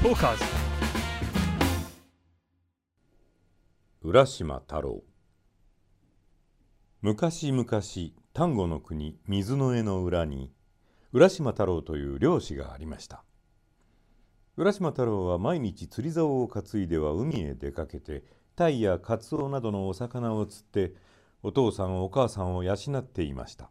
トーカーズ。浦島太郎。昔々丹後の国水の江の裏に浦島太郎という漁師がありました。浦島太郎は毎日釣り竿を担いでは海へ出かけて鯛やカツオなどのお魚を釣ってお父さんお母さんを養っていました。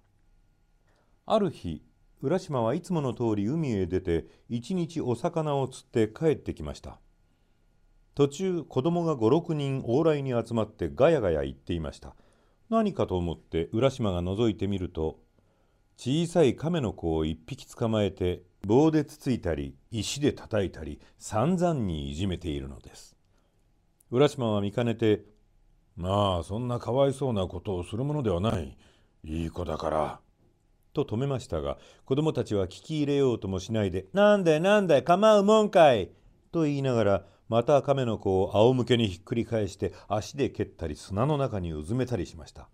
ある日浦島はいつもの通り海へ出て一日お魚を釣って帰ってきました。途中子供が56人往来に集まってガヤガヤ言っていました。何かと思って浦島が覗いてみると小さい亀の子を一匹捕まえて棒でつついたり石で叩いたり散々にいじめているのです。浦島は見かねて「まあそんなかわいそうなことをするものではない。いい子だから」と止めましたが子供たちは聞き入れようともしないで「なんだいなんだい構うもんかい」と言いながらまた亀の子を仰向けにひっくり返して足で蹴ったり砂の中にうずめたりしました。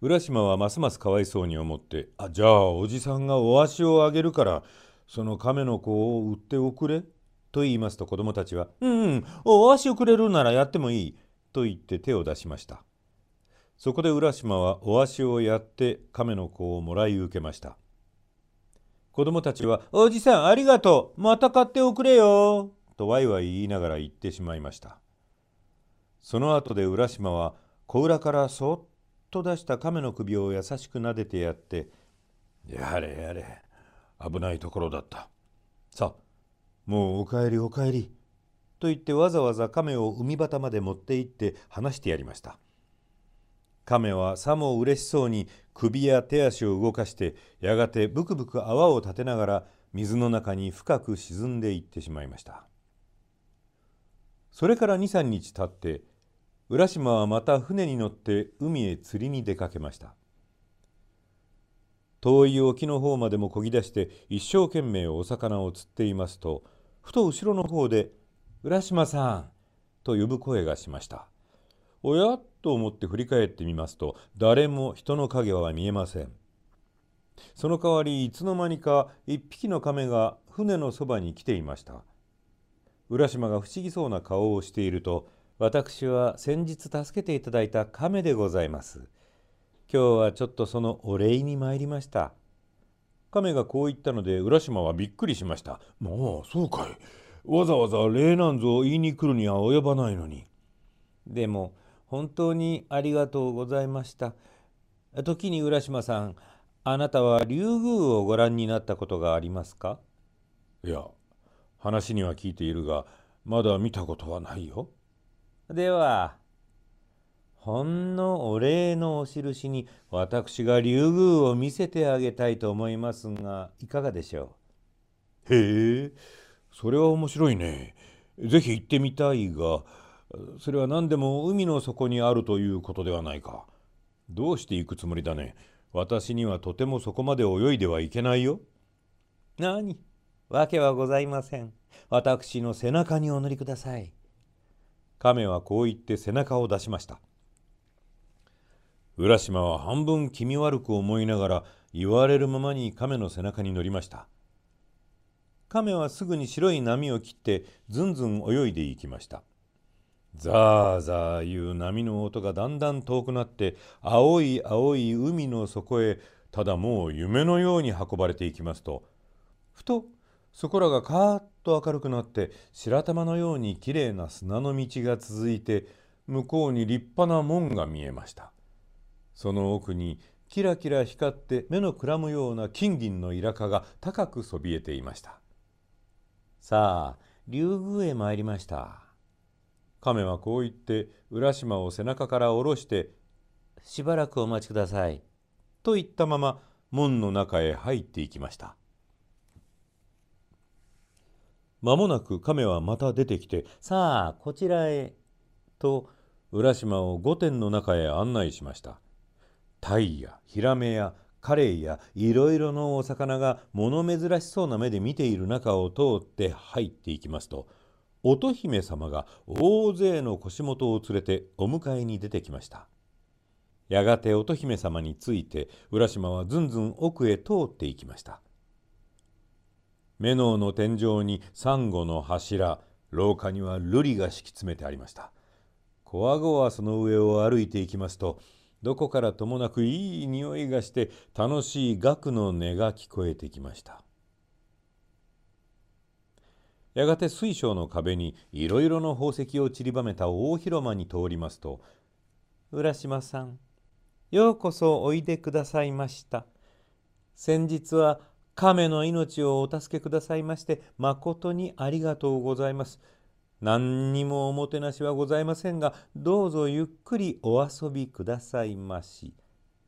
浦島はますますかわいそうに思って「あじゃあおじさんがお足をあげるからその亀の子を売っておくれ」と言いますと子供たちは「うんうんお足をくれるならやってもいい」と言って手を出しました。そこで浦島はお足をやって亀の子をもらい受けました。子供たちは「おじさんありがとう。また買っておくれよ」とワイワイ言いながら言ってしまいました。その後で浦島は小裏からそっと出した亀の首を優しく撫でてやって「やれやれ危ないところだった。さあもうお帰りお帰り」と言ってわざわざ亀を海端まで持って行って離してやりました。亀はさも嬉しそうに首や手足を動かしてやがてブクブク泡を立てながら水の中に深く沈んでいってしまいました。それから23日経って浦島はまた船に乗って海へ釣りに出かけました。遠い沖の方までもこぎ出して一生懸命お魚を釣っていますとふと後ろの方で「浦島さん」と呼ぶ声がしました。おや？と思って振り返ってみますと誰も人の影は見えませんその代わりいつの間にか一匹の亀が船のそばに来ていました浦島が不思議そうな顔をしていると私は先日助けていただいた亀でございます。今日はちょっとそのお礼に参りました。亀がこう言ったので浦島はびっくりしました。もうそうかい。わざわざ礼なんぞ言いに来るには及ばないのに。でも本当にありがとうございました。時に浦島さん、あなたは竜宮をご覧になったことがありますか？いや、話には聞いているが、まだ見たことはないよ。ではほんのお礼のお印に私が竜宮を見せてあげたいと思いますがいかがでしょう？へえそれは面白いね。ぜひ行ってみたいがそれは何でも海の底にあるということではないか。どうして行くつもりだね？私にはとてもそこまで泳いではいけないよ。何？わけはございません。私の背中にお乗りください。亀はこう言って背中を出しました浦島は半分気味悪く思いながら言われるままに亀の背中に乗りました亀はすぐに白い波を切ってずんずん泳いでいきましたザーザーいう波の音がだんだん遠くなって青い青い海の底へただもう夢のように運ばれていきますと。ふとそこらがカーッと明るくなって白玉のようにきれいな砂の道が続いて向こうに立派な門が見えました。その奥にキラキラ光って目のくらむような金銀のイラカが高くそびえていました。さあ竜宮へ参りました。亀はこう言って浦島を背中から下ろして「しばらくお待ちください」と言ったまま門の中へ入っていきました。間もなく亀はまた出てきて「さあこちらへ」と浦島を御殿の中へ案内しました。鯛やヒラメやカレイやいろいろのお魚が物珍しそうな目で見ている中を通って入っていきますと乙姫様が大勢の腰元を連れてお迎えに出てきました。やがて乙姫様について浦島はずんずん奥へ通っていきました。目のの天井にサンゴの柱廊下には瑠璃が敷き詰めてありました。こわごわその上を歩いていきますとどこからともなくいい匂いがして楽しい楽の音が聞こえてきました。やがて水晶の壁にいろいろの宝石を散りばめた大広間に通りますと「浦島さんようこそおいでくださいました」「先日は亀の命をお助けくださいまして誠にありがとうございます」何にもおもてなしはございませんがどうぞゆっくりお遊びくださいまし」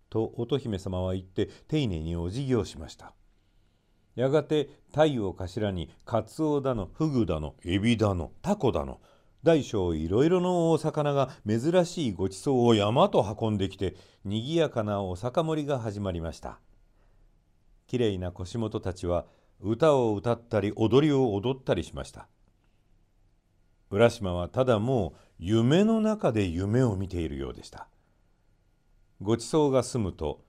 と乙姫様は言って丁寧にお辞儀をしました。やがて鯛を頭にカツオだのフグだのエビだのタコだの大小いろいろのお魚が珍しいごちそうを山と運んできてにぎやかなお酒盛りが始まりました。きれいな腰元たちは歌を歌ったり踊りを踊ったりしました。浦島はただもう夢の中で夢を見ているようでした。ごちそうが済むと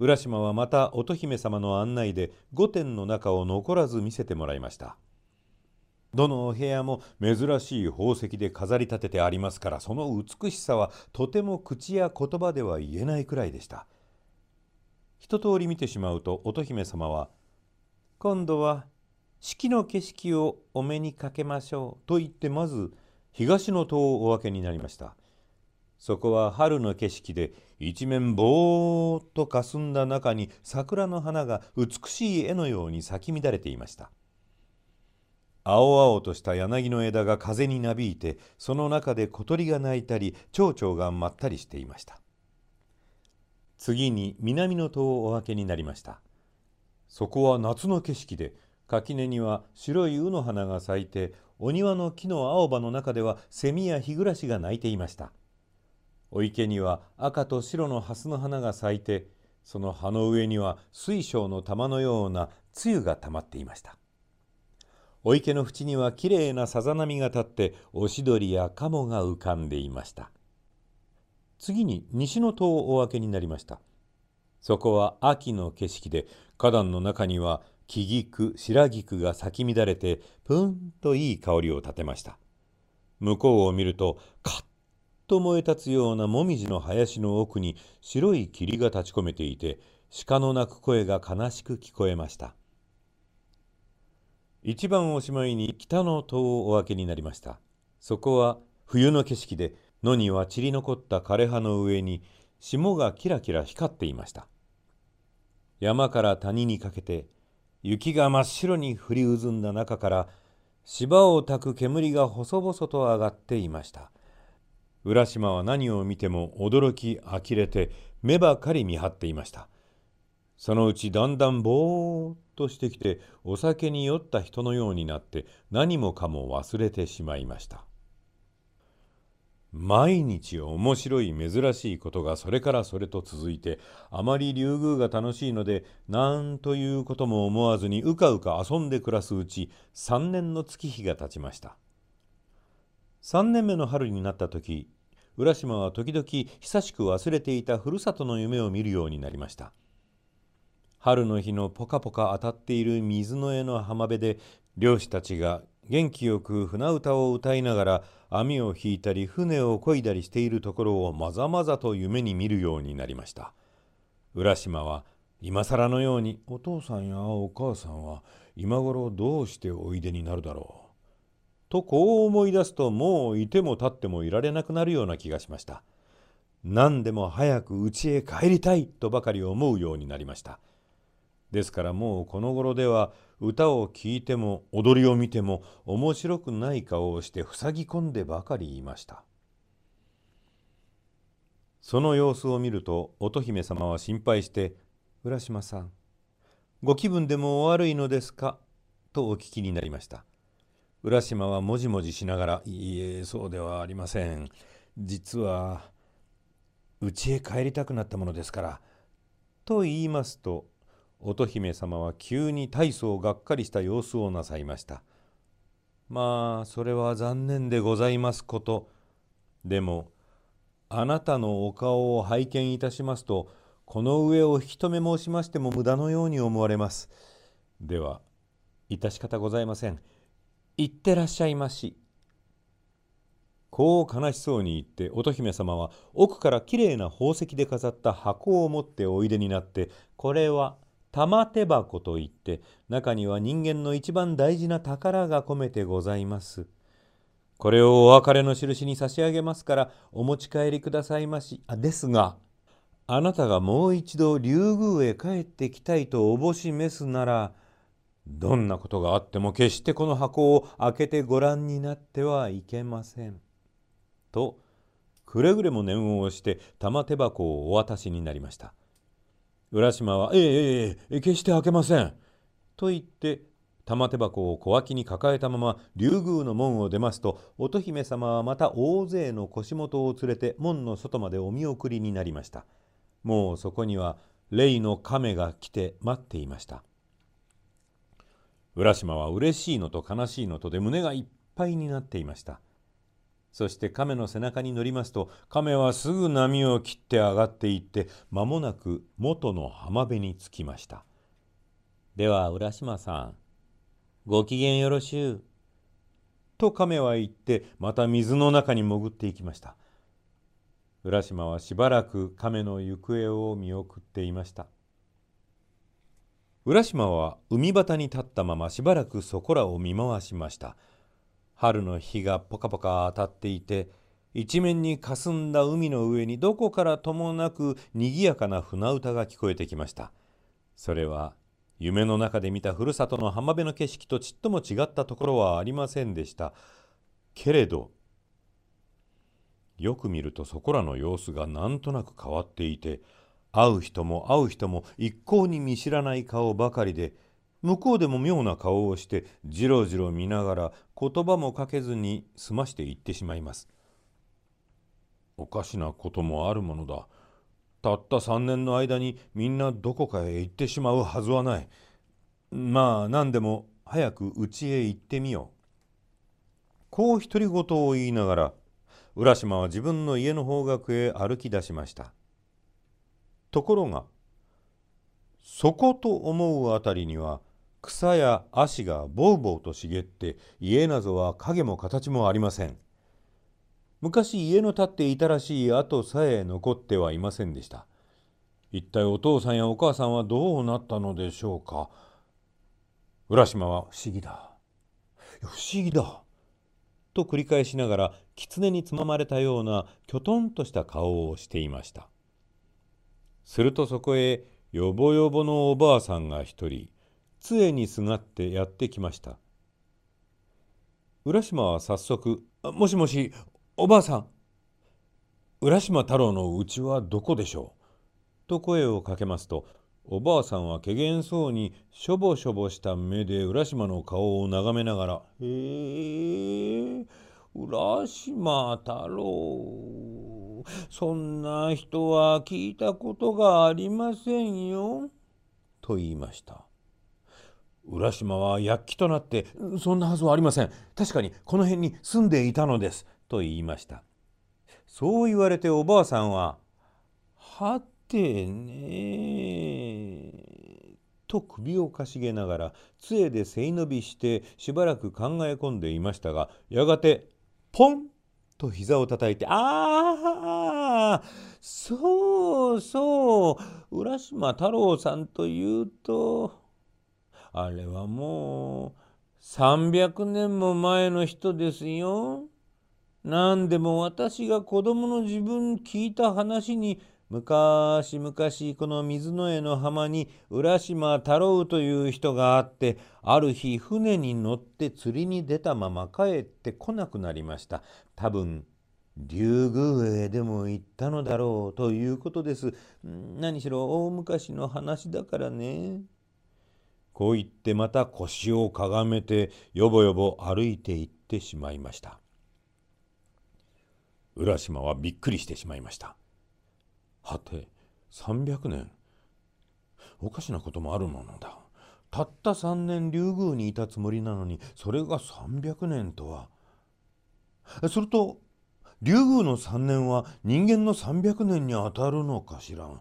浦島はまた乙姫様の案内で御殿の中を残らず見せてもらいました。どのお部屋も珍しい宝石で飾り立ててありますからその美しさはとても口や言葉では言えないくらいでした。一通り見てしまうと乙姫様は「今度は四季の景色をお目にかけましょう」と言ってまず東の塔をお分けになりました。そこは春の景色で一面ぼーっとかすんだ中に桜の花が美しい絵のように咲き乱れていました。青々とした柳の枝が風になびいてその中で小鳥が鳴いたり蝶々がまったりしていました。次に南の塔をお分けになりました。そこは夏の景色で垣根には白い卯の花が咲いてお庭の木の青葉の中ではセミや日暮が鳴いていました。お池には赤と白の蓮の花が咲いてその葉の上には水晶の玉のような露がたまっていました。お池の縁にはきれいなさざ波が立っておしどりや鴨が浮かんでいました。次に西の塔をお分けになりました。そこは秋の景色で花壇の中には木菊白菊が咲き乱れてぷんといい香りを立てました。向こうを見るとカッと燃え立つようなもみじの林の奥に白い霧が立ち込めていて鹿の鳴く声が悲しく聞こえました一番おしまいに北の塔をお分けになりましたそこは冬の景色で野には散り残った枯葉の上に霜がキラキラ光っていました山から谷にかけて雪が真っ白に降り渦んだ中から芝を焚く煙が細々と上がっていました浦島は何を見ても驚き呆れて目ばかり見張っていました。そのうちだんだんぼーっとしてきてお酒に酔った人のようになって何もかも忘れてしまいました。毎日面白い珍しいことがそれからそれと続いてあまり竜宮が楽しいのでなんということも思わずにうかうか遊んで暮らすうち3年の月日が経ちました。3年目の春になった時浦島は時々久しく忘れていたふるさとの夢を見るようになりました。春の日のポカポカ当たっている水の絵の浜辺で漁師たちが元気よく船歌を歌いながら網を引いたり船を漕いだりしているところをまざまざと夢に見るようになりました。浦島は今更のようにお父さんやお母さんは今頃どうしておいでになるだろう。とこう思い出すともういても立ってもいられなくなるような気がしました。何でも早く家へ帰りたいとばかり思うようになりました。ですからもうこの頃では歌を聴いても踊りを見ても面白くない顔をして塞ぎ込んでばかりいました。その様子を見ると乙姫様は心配して「浦島さんご気分でもお悪いのですか?」とお聞きになりました。浦島はもじもじしながら「いいえそうではありません実は家へ帰りたくなったものですから」と言いますと乙姫様は急に大層がっかりした様子をなさいました。まあそれは残念でございますこと。でもあなたのお顔を拝見いたしますとこの上を引き止め申しましても無駄のように思われます。では致し方ございません。行ってらっしゃいまし。こう悲しそうに言って乙姫様は奥からきれいな宝石で飾った箱を持っておいでになってこれは玉手箱といって中には人間の一番大事な宝が込めてございます。これをお別れの印に差し上げますからお持ち帰りくださいまし。あですがあなたがもう一度竜宮へ帰ってきたいとおぼし召すならどんなことがあっても決してこの箱を開けてご覧になってはいけません。とくれぐれも念を押して玉手箱をお渡しになりました。浦島は「ええええ決して開けません」と言って玉手箱を小脇に抱えたまま竜宮の門を出ますと乙姫様はまた大勢の腰元を連れて門の外までお見送りになりました。もうそこには霊の亀が来て待っていました。浦島は嬉しいのと悲しいのとで胸がいっぱいになっていました。そして亀の背中に乗りますと亀はすぐ波を切って上がっていって間もなく元の浜辺に着きました。では浦島さんご機嫌よろしゅう。と亀は言ってまた水の中に潜っていきました。浦島はしばらく亀の行方を見送っていました。浦島は海端に立ったまましばらくそこらを見回しました。春の日がポカポカ当たっていて一面にかすんだ海の上にどこからともなくにぎやかな船歌が聞こえてきました。それは夢の中で見たふるさとの浜辺の景色とちっとも違ったところはありませんでした。けれどよく見るとそこらの様子がなんとなく変わっていて会う人も会う人も一向に見知らない顔ばかりで向こうでも妙な顔をしてじろじろ見ながら言葉もかけずに済ましていってしまいます。おかしなこともあるものだ。たった3年の間にみんなどこかへ行ってしまうはずはない。まあ何でも早く家へ行ってみよう。こう独り言を言いながら浦島は自分の家の方角へ歩き出しました。ところがそこと思うあたりには草や足がぼうぼうと茂って家などは影も形もありません。昔家の建っていたらしい跡さえ残ってはいませんでした。一体お父さんやお母さんはどうなったのでしょうか。浦島は不思議だ。不思議だ。と繰り返しながら狐につままれたようなきょとんとした顔をしていました。するとそこへよぼよぼのおばあさんが一人杖にすがってやってきました。浦島は早速「もしもしおばあさん浦島太郎のうちはどこでしょう?」と声をかけますとおばあさんはけげんそうにしょぼしょぼした目で浦島の顔を眺めながら「へえ浦島太郎そんな人は聞いたことがありませんよ」と言いました。浦島は躍起となって「そんなはずはありません。確かにこの辺に住んでいたのです」と言いました。そう言われておばあさんは「はてねと首をかしげながら杖で背伸びしてしばらく考え込んでいましたがやがてポンと膝をたたいて「ああそうそう浦島太郎さんというとあれはもう300年も前の人ですよ。何でも私が子供の自分聞いた話に昔々この水の江の浜に浦島太郎という人があってある日船に乗って釣りに出たまま帰ってこなくなりました。多分竜宮へでも行ったのだろうということです。何しろ大昔の話だからね。こう言ってまた腰をかがめてよぼよぼ歩いていってしまいました浦島はびっくりしてしまいましたはて300年おかしなこともあるものだたった3年竜宮にいたつもりなのにそれが300年とはすると竜宮の3年は人間の300年にあたるのかしらん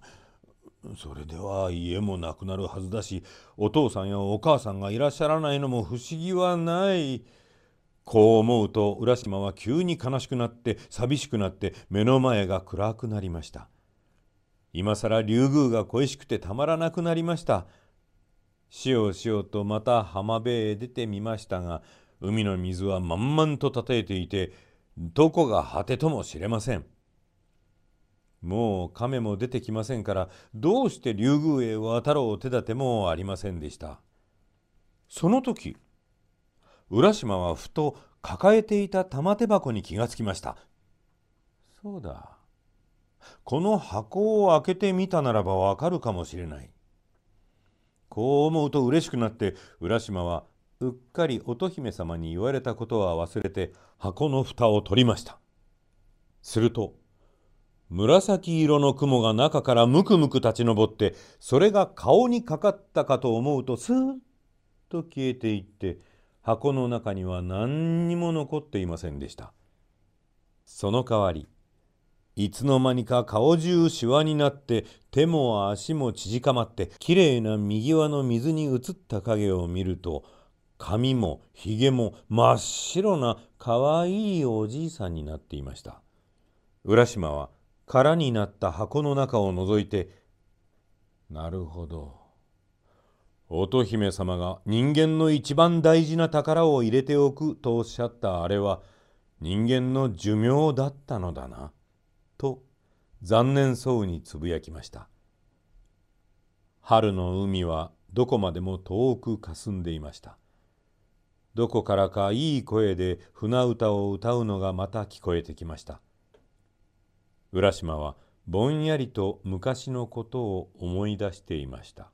それでは家もなくなるはずだしお父さんやお母さんがいらっしゃらないのも不思議はない。こう思うと浦島は急に悲しくなって寂しくなって目の前が暗くなりました。今更竜宮が恋しくてたまらなくなりました。しようしようとまた浜辺へ出てみましたが海の水は満々とたていていてどこが果てともしれません。もう亀も出てきませんからどうして竜宮へ渡ろう手立てもありませんでした。その時浦島はふと抱えていた玉手箱に気がつきました。そうだ。この箱を開けてみたならばわかるかもしれない。こう思うと嬉しくなって浦島はうっかり乙姫様に言われたことは忘れて箱の蓋を取りました。すると紫色の雲が中からムクムク立ち上ってそれが顔にかかったかと思うとスーッと消えていって箱の中には何にも残っていませんでした。その代わり、いつの間にか顔中しわになって手も足も縮かまってきれいな右輪の水に映った影を見ると髪もひげも真っ白なかわいいおじいさんになっていました。浦島は空になった箱の中を覗いて「なるほど乙姫様が人間の一番大事な宝を入れておくとおっしゃったあれは人間の寿命だったのだな。と残念そうにつぶやきました。春の海はどこまでも遠くかすんでいました。どこからかいい声で船歌を歌うのがまた聞こえてきました。浦島はぼんやりと昔のことを思い出していました。